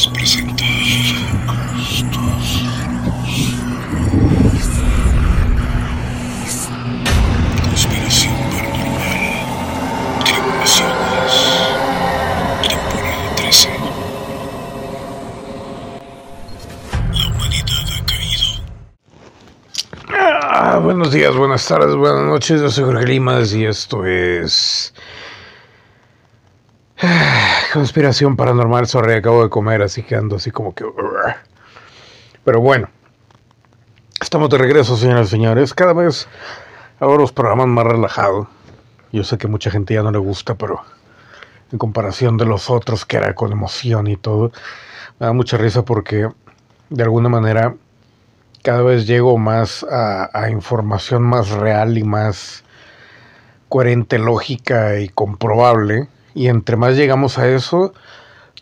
Leyendas presenta Conspiración paranormal Tripulaciones Temporada 13 La humanidad ha caído Ah, buenos días, buenas tardes, buenas noches. Yo soy Jorge y esto es. Conspiración paranormal. Sorry, acabo de comer, así que ando así como que. Pero bueno, estamos de regreso, señoras y señores. Cada vez hago los programas más relajados. Yo sé que mucha gente ya no le gusta, pero en comparación de los otros, que era con emoción y todo, me da mucha risa porque de alguna manera cada vez llego más a información más real y más coherente, lógica y comprobable. Y entre más llegamos a eso,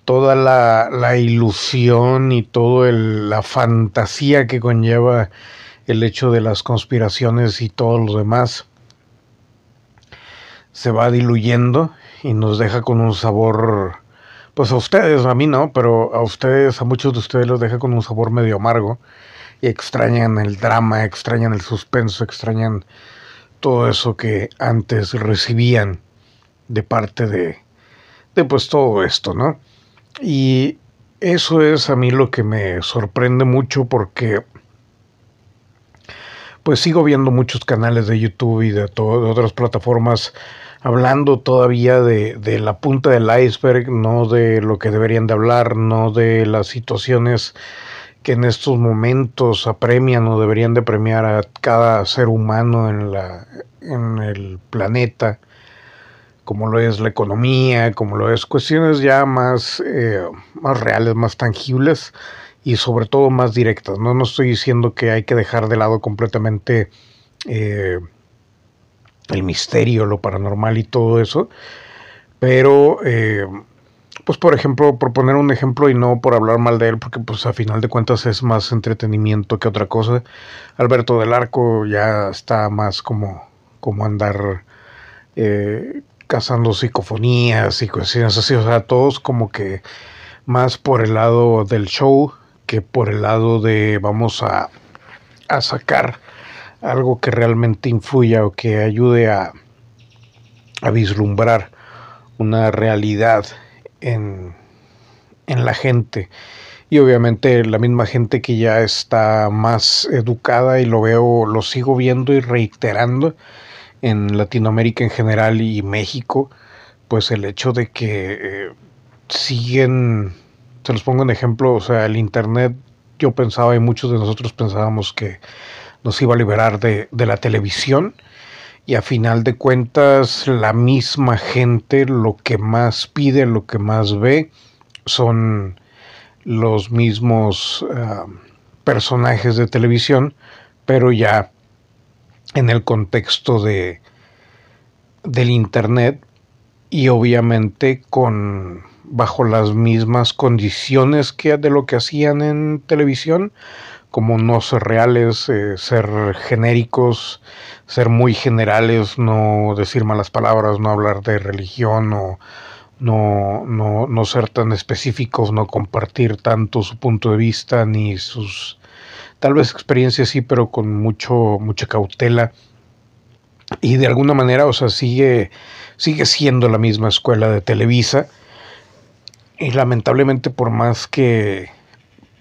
toda la, ilusión y toda la fantasía que conlleva el hecho de las conspiraciones y todo lo demás se va diluyendo y nos deja con un sabor, pues a ustedes, a mí no, pero a ustedes, a muchos de ustedes los deja con un sabor medio amargo y extrañan el drama, extrañan el suspenso, extrañan todo eso que antes recibían de parte de, de pues todo esto, ¿no? Y eso es a mí lo que me sorprende mucho porque pues sigo viendo muchos canales de YouTube y de, otras plataformas hablando todavía de, de, la punta del iceberg, no de lo que deberían de hablar, no de las situaciones que en estos momentos apremian o deberían de premiar a cada ser humano en, la, en el planeta, como lo es la economía, como lo es cuestiones ya más, eh, más reales, más tangibles y sobre todo más directas. No, no estoy diciendo que hay que dejar de lado completamente eh, el misterio, lo paranormal y todo eso, pero eh, pues por ejemplo, por poner un ejemplo y no por hablar mal de él, porque pues a final de cuentas es más entretenimiento que otra cosa. Alberto del Arco ya está más como, como andar eh, cazando psicofonías y cuestiones así, o sea, todos como que más por el lado del show que por el lado de vamos a, a sacar algo que realmente influya o que ayude a, a vislumbrar una realidad en, en, la gente. Y obviamente la misma gente que ya está más educada y lo veo, lo sigo viendo y reiterando en Latinoamérica en general y México, pues el hecho de que eh, siguen, se los pongo en ejemplo, o sea, el Internet, yo pensaba y muchos de nosotros pensábamos que nos iba a liberar de, de la televisión y a final de cuentas la misma gente lo que más pide, lo que más ve son los mismos uh, personajes de televisión, pero ya en el contexto de del internet y obviamente con bajo las mismas condiciones que de lo que hacían en televisión, como no ser reales, eh, ser genéricos, ser muy generales, no decir malas palabras, no hablar de religión, no, no, no, no ser tan específicos, no compartir tanto su punto de vista ni sus tal vez experiencias sí, pero con mucho, mucha cautela. Y de alguna manera, o sea, sigue, sigue siendo la misma escuela de Televisa. Y lamentablemente, por más que,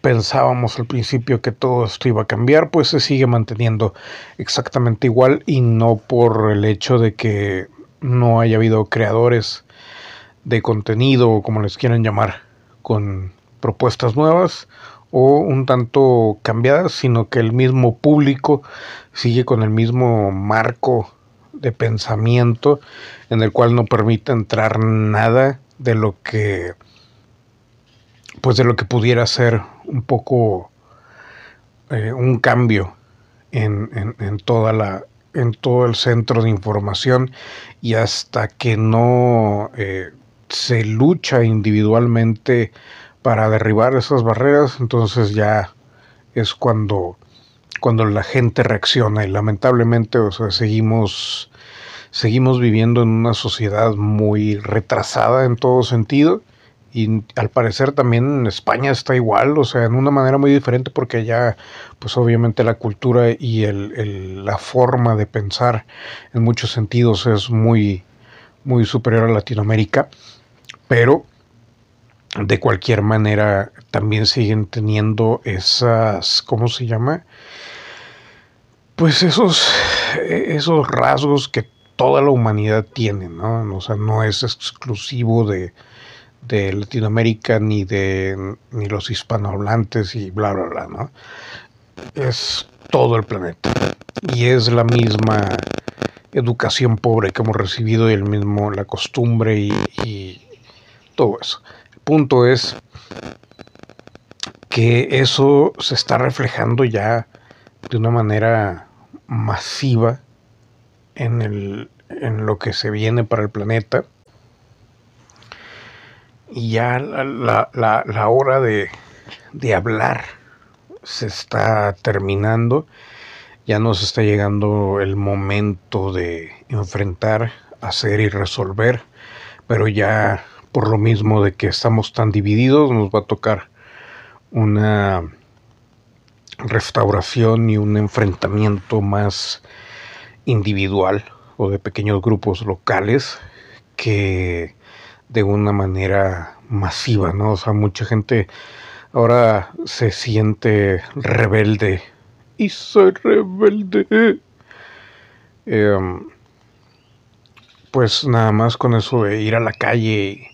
pensábamos al principio que todo esto iba a cambiar, pues se sigue manteniendo exactamente igual y no por el hecho de que no haya habido creadores de contenido como les quieran llamar con propuestas nuevas o un tanto cambiadas, sino que el mismo público sigue con el mismo marco de pensamiento en el cual no permite entrar nada de lo que pues de lo que pudiera ser un poco eh, un cambio en, en, toda la en todo el centro de información y hasta que no eh, se lucha individualmente para derribar esas barreras entonces ya es cuando cuando la gente reacciona y lamentablemente o sea seguimos seguimos viviendo en una sociedad muy retrasada en todo sentido y al parecer también en España está igual, o sea, en una manera muy diferente porque ya, pues obviamente la cultura y el, la forma de pensar en muchos sentidos es muy, muy superior a Latinoamérica, pero de cualquier manera también siguen teniendo esas, ¿cómo se llama? Pues esos, esos rasgos que toda la humanidad tiene, ¿no? O sea, no es exclusivo de, de Latinoamérica ni de ni los hispanohablantes y bla bla bla, ¿no? Es todo el planeta y es la misma educación pobre que hemos recibido y el mismo la costumbre y, y todo eso. Punto es que eso se está reflejando ya de una manera masiva en, el, en lo que se viene para el planeta. Y ya la, la, la hora de, de, hablar se está terminando, ya nos está llegando el momento de enfrentar, hacer y resolver, pero ya por lo mismo de que estamos tan divididos nos va a tocar una restauración y un enfrentamiento más individual o de pequeños grupos locales que de una manera masiva, ¿no? O sea, mucha gente ahora se siente rebelde. Y soy rebelde. Em, pues nada más con eso de ir a la calle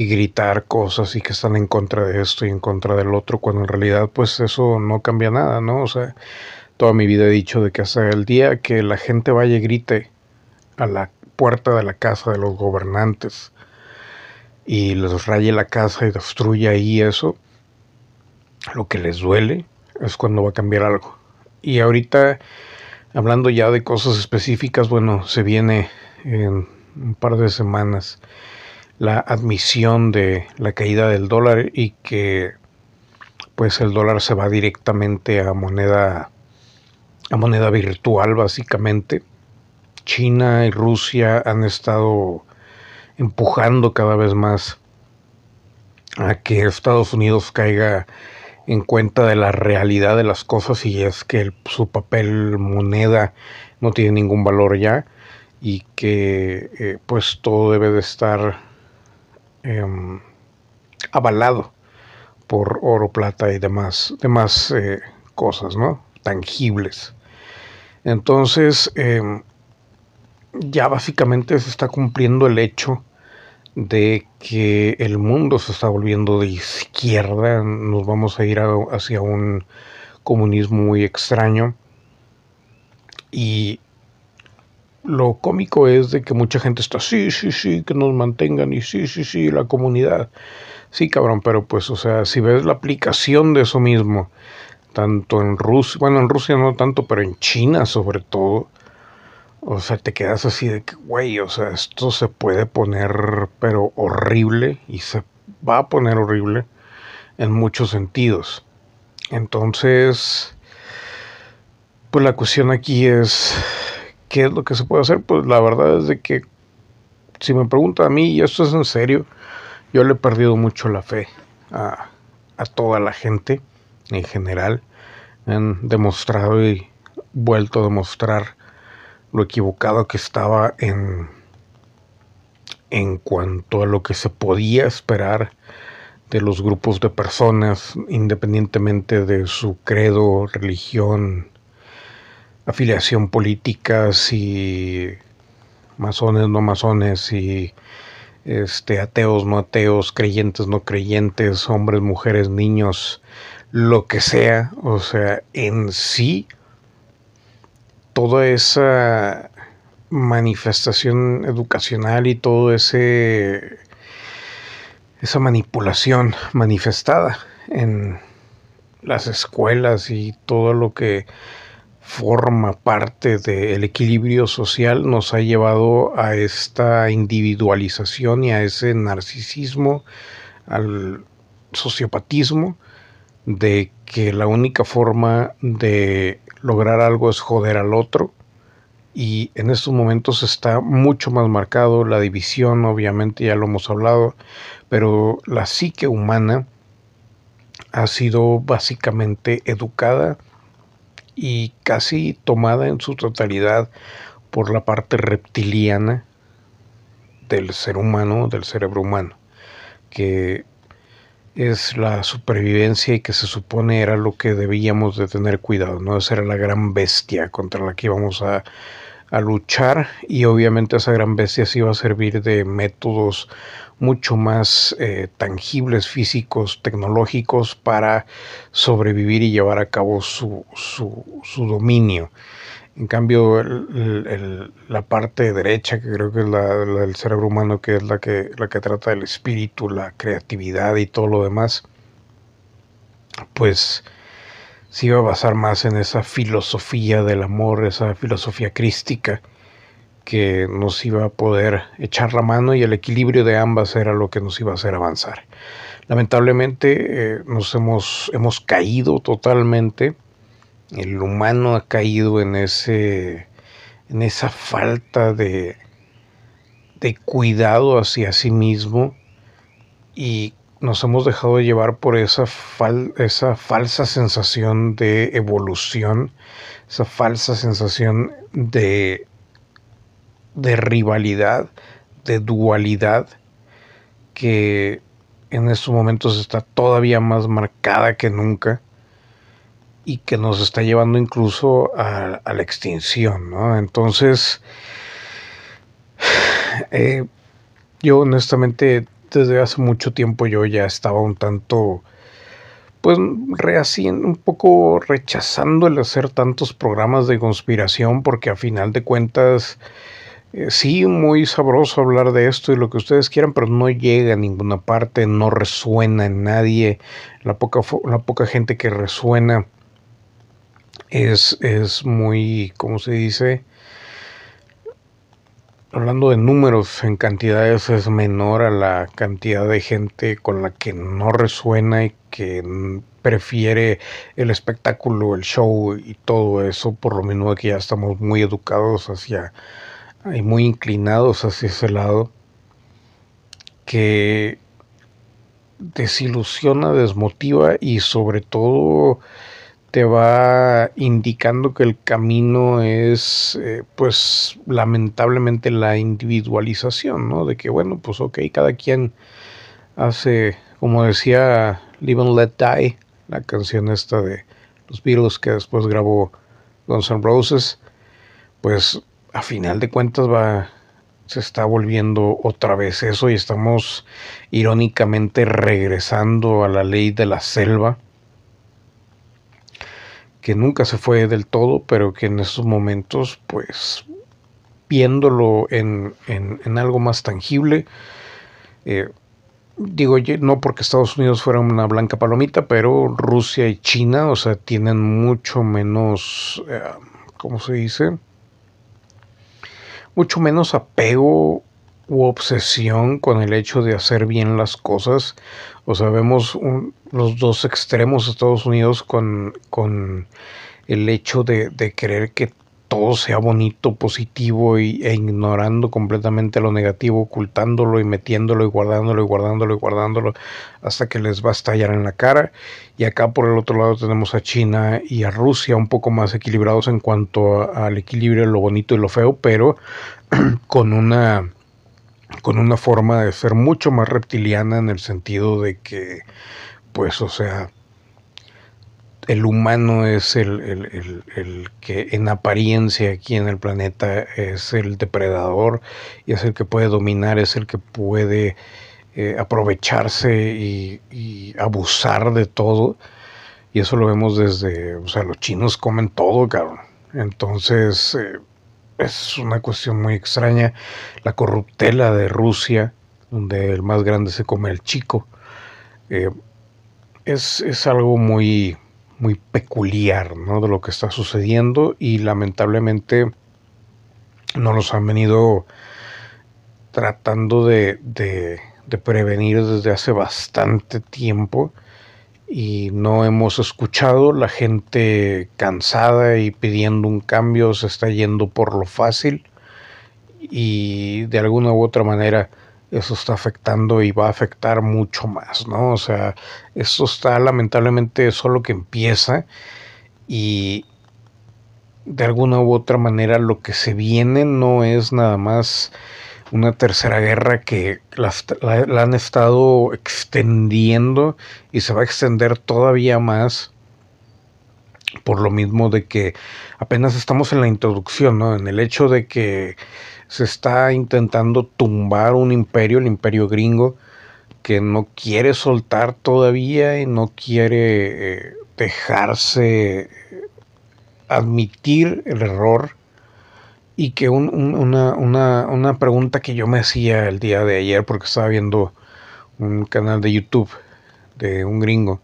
y, gritar cosas y que están en contra de esto y en contra del otro, cuando en realidad pues eso no cambia nada, ¿no? O sea, toda mi vida he dicho de que hasta el día que la gente vaya y grite a la puerta de la casa de los gobernantes, y les raye la casa y destruye ahí eso, lo que les duele es cuando va a cambiar algo. Y ahorita, hablando ya de cosas específicas, bueno, se viene en un par de semanas la admisión de la caída del dólar y que pues el dólar se va directamente a moneda a moneda virtual básicamente. China y Rusia han estado empujando cada vez más a que Estados Unidos caiga en cuenta de la realidad de las cosas y es que su papel moneda no tiene ningún valor ya y que eh, pues todo debe de estar eh, avalado por oro, plata y demás, demás eh, cosas, ¿no? Tangibles. Entonces, em, ya básicamente se está cumpliendo el hecho de que el mundo se está volviendo de izquierda, nos vamos a ir hacia un comunismo muy extraño y lo cómico es de que mucha gente está, sí, sí, sí, que nos mantengan y sí, sí, sí, la comunidad. Sí, cabrón, pero pues, o sea, si ves la aplicación de eso mismo, tanto en Rusia, bueno, en Rusia no tanto, pero en China sobre todo, o sea, te quedas así de que, güey, o sea, esto se puede poner, pero horrible, y se va a poner horrible en muchos sentidos. Entonces, pues la cuestión aquí es, ¿qué es lo que se puede hacer? Pues la verdad es de que, si me pregunta a mí, y esto es en serio, yo le he perdido mucho la fe a, a toda la gente en general. Han demostrado y vuelto a demostrar lo equivocado que estaba en, en cuanto a lo que se podía esperar de los grupos de personas, independientemente de su credo, religión, afiliación política, si masones, no masones, y este, ateos, no ateos, creyentes, no creyentes, hombres, mujeres, niños, lo que sea, o sea, en sí toda esa manifestación educacional y todo ese esa manipulación manifestada en las escuelas y todo lo que forma parte del equilibrio social nos ha llevado a esta individualización y a ese narcisismo, al sociopatismo, de que la única forma de lograr algo es joder al otro. Y en estos momentos está mucho más marcado la división, obviamente ya lo hemos hablado, pero la psique humana ha sido básicamente educada y casi tomada en su totalidad por la parte reptiliana del ser humano, del cerebro humano, que es la supervivencia y que se supone era lo que debíamos de tener cuidado, ¿no? Esa era la gran bestia contra la que íbamos a, a luchar y obviamente esa gran bestia sí va a servir de métodos mucho más eh, tangibles, físicos, tecnológicos para sobrevivir y llevar a cabo su, su, su dominio. En cambio, la parte derecha, que creo que es la, del cerebro humano, que es la que, la que trata del espíritu, la creatividad y todo lo demás, pues se iba a basar más en esa filosofía del amor, esa filosofía crística que nos iba a poder echar la mano y el equilibrio de ambas era lo que nos iba a hacer avanzar. Lamentablemente eh, nos hemos, hemos caído totalmente, el humano ha caído en, ese, en esa falta de, de cuidado hacia sí mismo y nos hemos dejado llevar por esa, esa falsa sensación de evolución, esa falsa sensación de, de rivalidad, de dualidad, que en estos momentos está todavía más marcada que nunca y que nos está llevando incluso a, la extinción, ¿no? Entonces, eh, yo honestamente desde hace mucho tiempo yo ya estaba un tanto, pues, rehaciendo, un poco rechazando el hacer tantos programas de conspiración, porque a final de cuentas, eh, sí, muy sabroso hablar de esto y lo que ustedes quieran, pero no llega a ninguna parte, no resuena en nadie, la poca, la poca gente que resuena es, es muy, ¿cómo se dice? Hablando de números en cantidades es menor a la cantidad de gente con la que no resuena y que prefiere el espectáculo, el show y todo eso, por lo mismo que ya estamos muy educados hacia y muy inclinados hacia ese lado, que desilusiona, desmotiva y sobre todo te va indicando que el camino es, eh, pues, lamentablemente la individualización, ¿no? De que, bueno, pues, ok, cada quien hace, como decía Live and Let Die, la canción esta de los Beatles que después grabó Guns N' Roses, pues, a final de cuentas va, se está volviendo otra vez eso y estamos irónicamente regresando a la ley de la selva que nunca se fue del todo, pero que en esos momentos, pues, viéndolo en, algo más tangible, eh, digo, no porque Estados Unidos fuera una blanca palomita, pero Rusia y China, o sea, tienen mucho menos, eh, ¿cómo se dice? Mucho menos apego u obsesión con el hecho de hacer bien las cosas. O sea, vemos los dos extremos Estados Unidos con, con el hecho de, de, querer que todo sea bonito, positivo y, e ignorando completamente lo negativo, ocultándolo y metiéndolo y guardándolo y guardándolo y guardándolo hasta que les va a estallar en la cara. Y acá por el otro lado tenemos a China y a Rusia un poco más equilibrados en cuanto al equilibrio, lo bonito y lo feo, pero con una con una forma de ser mucho más reptiliana en el sentido de que, pues, o sea, el humano es el, que en apariencia aquí en el planeta es el depredador y es el que puede dominar, es el que puede eh, aprovecharse y, abusar de todo. Y eso lo vemos desde, o sea, los chinos comen todo, cabrón. Entonces, eh, es una cuestión muy extraña. La corruptela de Rusia, donde el más grande se come el chico, eh, es, algo muy, muy peculiar ¿no? de lo que está sucediendo y lamentablemente no nos han venido tratando de, de, de prevenir desde hace bastante tiempo y no hemos escuchado, la gente cansada y pidiendo un cambio se está yendo por lo fácil y de alguna u otra manera eso está afectando y va a afectar mucho más, ¿no? O sea, eso está lamentablemente solo que empieza y de alguna u otra manera lo que se viene no es nada más una tercera guerra que la, han estado extendiendo y se va a extender todavía más por lo mismo de que apenas estamos en la introducción, ¿no? En el hecho de que se está intentando tumbar un imperio, el imperio gringo, que no quiere soltar todavía y no quiere eh, dejarse admitir el error y que una, una, pregunta que yo me hacía el día de ayer porque estaba viendo un canal de YouTube de un gringo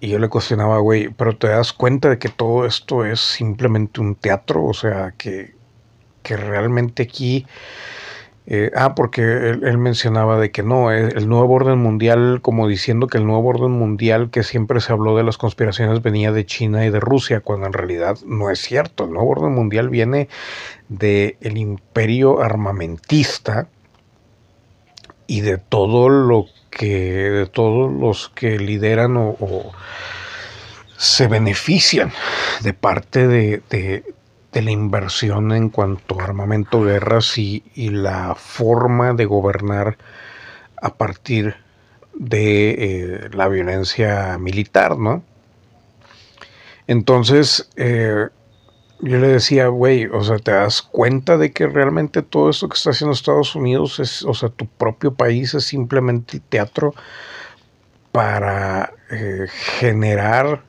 y yo le cuestionaba, güey, pero te das cuenta de que todo esto es simplemente un teatro, o sea, que que realmente aquí... Eh, ah, porque él, mencionaba de que no, eh, el nuevo orden mundial, como diciendo que el nuevo orden mundial que siempre se habló de las conspiraciones venía de China y de Rusia, cuando en realidad no es cierto. El nuevo orden mundial viene del el imperio armamentista y de todo lo que, de todos los que lideran o, se benefician de parte de la inversión en cuanto a armamento, guerras y, la forma de gobernar a partir de eh, la violencia militar, ¿no? Entonces, eh, yo le decía, güey, o sea, ¿te das cuenta de que realmente todo esto que está haciendo Estados Unidos es, o sea, tu propio país es simplemente teatro para eh, generar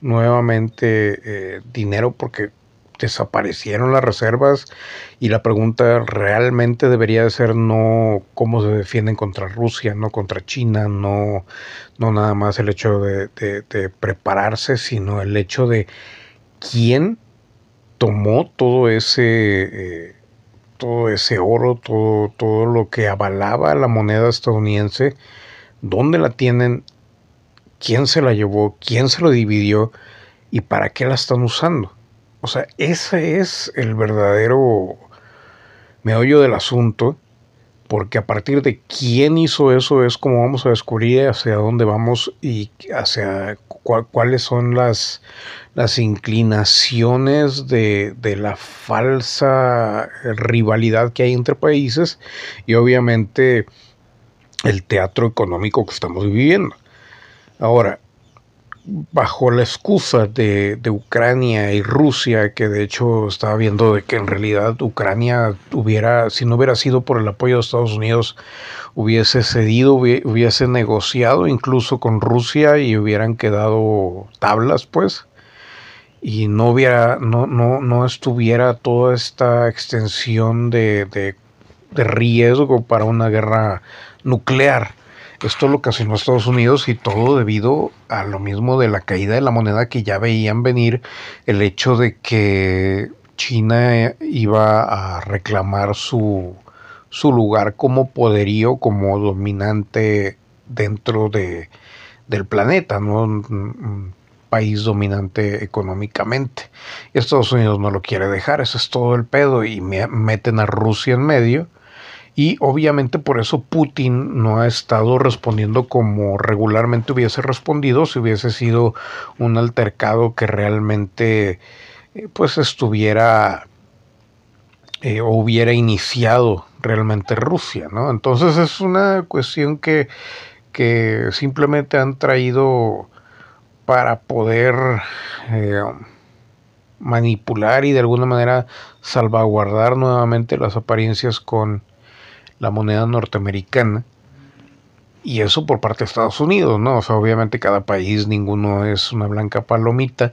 nuevamente dinero? Porque desaparecieron las reservas y la pregunta realmente debería de ser no cómo se defienden contra Rusia, no contra China, no, no nada más el hecho de, prepararse, sino el hecho de quién tomó todo ese, eh, todo ese oro, todo, todo lo que avalaba la moneda estadounidense, dónde la tienen, quién se la llevó, quién se lo dividió y para qué la están usando. O sea, ese es el verdadero meollo del asunto, porque a partir de quién hizo eso es como vamos a descubrir hacia dónde vamos y hacia cuáles son las, las inclinaciones de, de la falsa rivalidad que hay entre países y obviamente el teatro económico que estamos viviendo. Ahora, bajo la excusa de, Ucrania y Rusia, que de hecho estaba viendo de que en realidad Ucrania hubiera, si no hubiera sido por el apoyo de Estados Unidos, hubiese cedido, hubiese negociado incluso con Rusia y hubieran quedado tablas, pues, y no hubiera, no, no, no estuviera toda esta extensión de, de, de riesgo para una guerra nuclear. Esto lo ocasionó Estados Unidos y todo debido a lo mismo de la caída de la moneda que ya veían venir el hecho de que China iba a reclamar su, su lugar como poderío, como dominante dentro de, del planeta, ¿no? Un país dominante económicamente. Estados Unidos no lo quiere dejar, eso es todo el pedo, y meten a Rusia en medio y obviamente por eso Putin no ha estado respondiendo como regularmente hubiese respondido si hubiese sido un altercado que realmente eh, pues estuviera eh, o hubiera iniciado realmente Rusia, ¿no? Entonces es una cuestión que, que simplemente han traído para poder eh, manipular y de alguna manera salvaguardar nuevamente las apariencias con la moneda norteamericana. Y eso por parte de Estados Unidos, ¿no? O sea, obviamente cada país, ninguno es una blanca palomita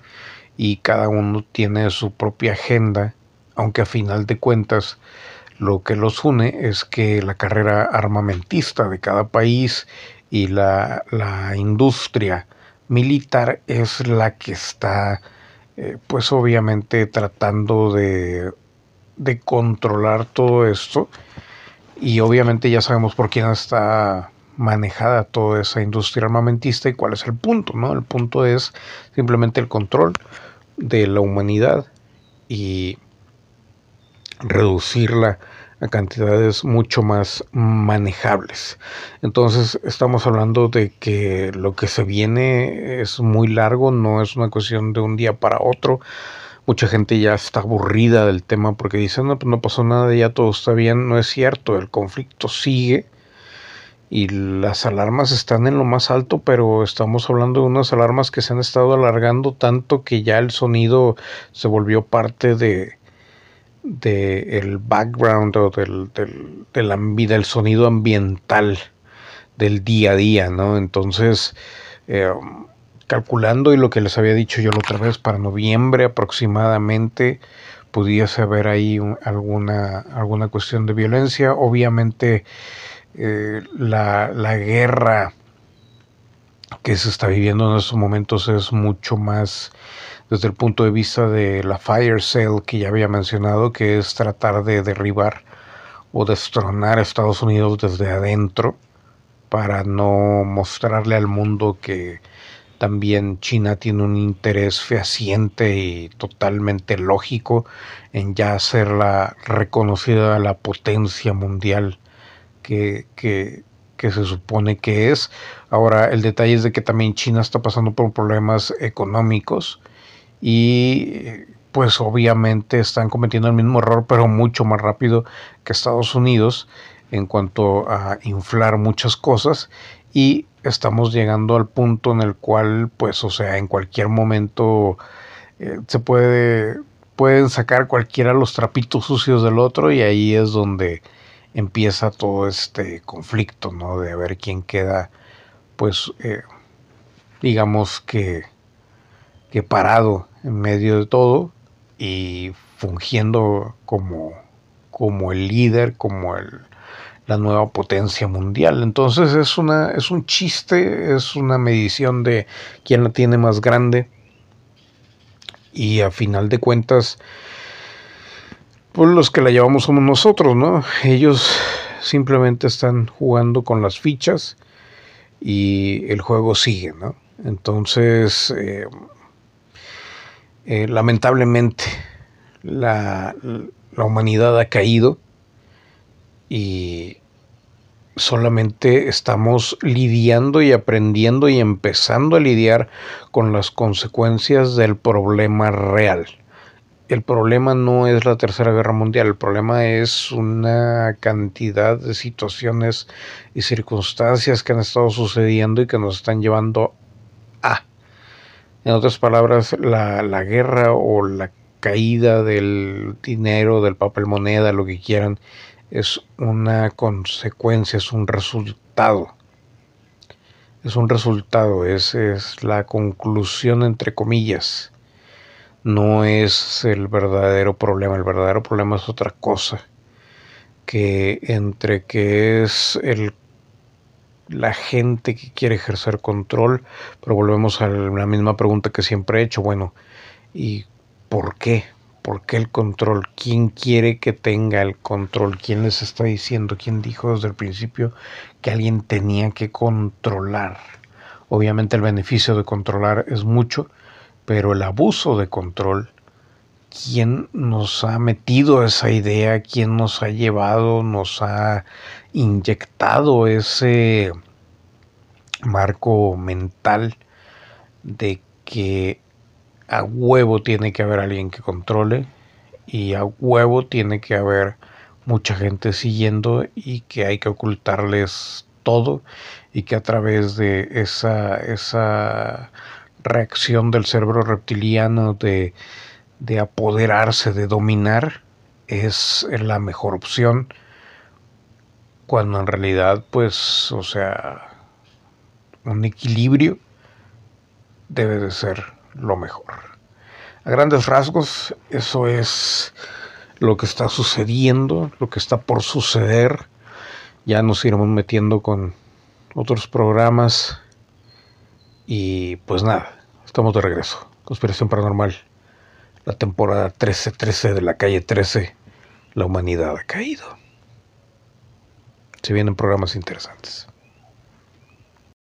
y cada uno tiene su propia agenda, aunque a final de cuentas lo que los une es que la carrera armamentista de cada país y la, la industria militar es la que está, eh, pues obviamente tratando de, de controlar todo esto y obviamente ya sabemos por quién está manejada toda esa industria armamentista y cuál es el punto, ¿no? El punto es simplemente el control de la humanidad y reducirla a cantidades mucho más manejables. Entonces estamos hablando de que lo que se viene es muy largo, no es una cuestión de un día para otro. Mucha gente ya está aburrida del tema porque dicen, no, pues no pasó nada, ya todo está bien. No es cierto, el conflicto sigue y las alarmas están en lo más alto, pero estamos hablando de unas alarmas que se han estado alargando tanto que ya el sonido se volvió parte de, de el background o del, del, de la vida, el sonido ambiental del día a día, ¿no? Entonces, eh, calculando y lo que les había dicho yo la otra vez, para noviembre aproximadamente pudiese haber ahí alguna, alguna cuestión de violencia. Obviamente eh, la, la guerra que se está viviendo en estos momentos es mucho más desde el punto de vista de la fire sale que ya había mencionado, que es tratar de derribar o destronar a Estados Unidos desde adentro para no mostrarle al mundo que también China tiene un interés fehaciente y totalmente lógico en ya la reconocida la potencia mundial que, que, que se supone que es. Ahora, el detalle es de que también China está pasando por problemas económicos y pues obviamente están cometiendo el mismo error, pero mucho más rápido que Estados Unidos en cuanto a inflar muchas cosas y estamos llegando al punto en el cual pues o sea en cualquier momento eh, se puede pueden sacar cualquiera los trapitos sucios del otro y ahí es donde empieza todo este conflicto no de ver quién queda pues eh, digamos que que parado en medio de todo y fungiendo como, como el líder, como el, la nueva potencia mundial. Entonces es, una, es un chiste, es una medición de quién la tiene más grande y a final de cuentas pues los que la llevamos somos nosotros, ¿no? Ellos simplemente están jugando con las fichas y el juego sigue, ¿no? Entonces, eh, eh, lamentablemente la, la humanidad ha caído y solamente estamos lidiando y aprendiendo y empezando a lidiar con las consecuencias del problema real. El problema no es la Tercera Guerra Mundial, el problema es una cantidad de situaciones y circunstancias que han estado sucediendo y que nos están llevando a en otras palabras, la, la guerra o la caída del dinero, del papel moneda, lo que quieran, es una consecuencia, es un resultado. Es un resultado, es, es la conclusión entre comillas. No es el verdadero problema, el verdadero problema es otra cosa. Que entre que es el la gente que quiere ejercer control, pero volvemos a la misma pregunta que siempre he hecho, bueno, ¿y por qué? ¿Por qué el control? ¿Quién quiere que tenga el control? ¿Quién les está diciendo? ¿Quién dijo desde el principio que alguien tenía que controlar? Obviamente el beneficio de controlar es mucho, pero el abuso de control, ¿quién nos ha metido esa idea? ¿Quién nos ha llevado, nos ha inyectado ese marco mental de que a huevo tiene que haber alguien que controle y a huevo tiene que haber mucha gente siguiendo y que hay que ocultarles todo y que a través de esa, esa reacción del cerebro reptiliano de, de apoderarse, de dominar, es la mejor opción cuando en realidad, pues, o sea, un equilibrio debe de ser lo mejor. A grandes rasgos, eso es lo que está sucediendo, lo que está por suceder. Ya nos iremos metiendo con otros programas. Y pues nada, estamos de regreso. Conspiración Paranormal, la temporada 13-13 de la calle 13. La humanidad ha caído se vienen programas interesantes.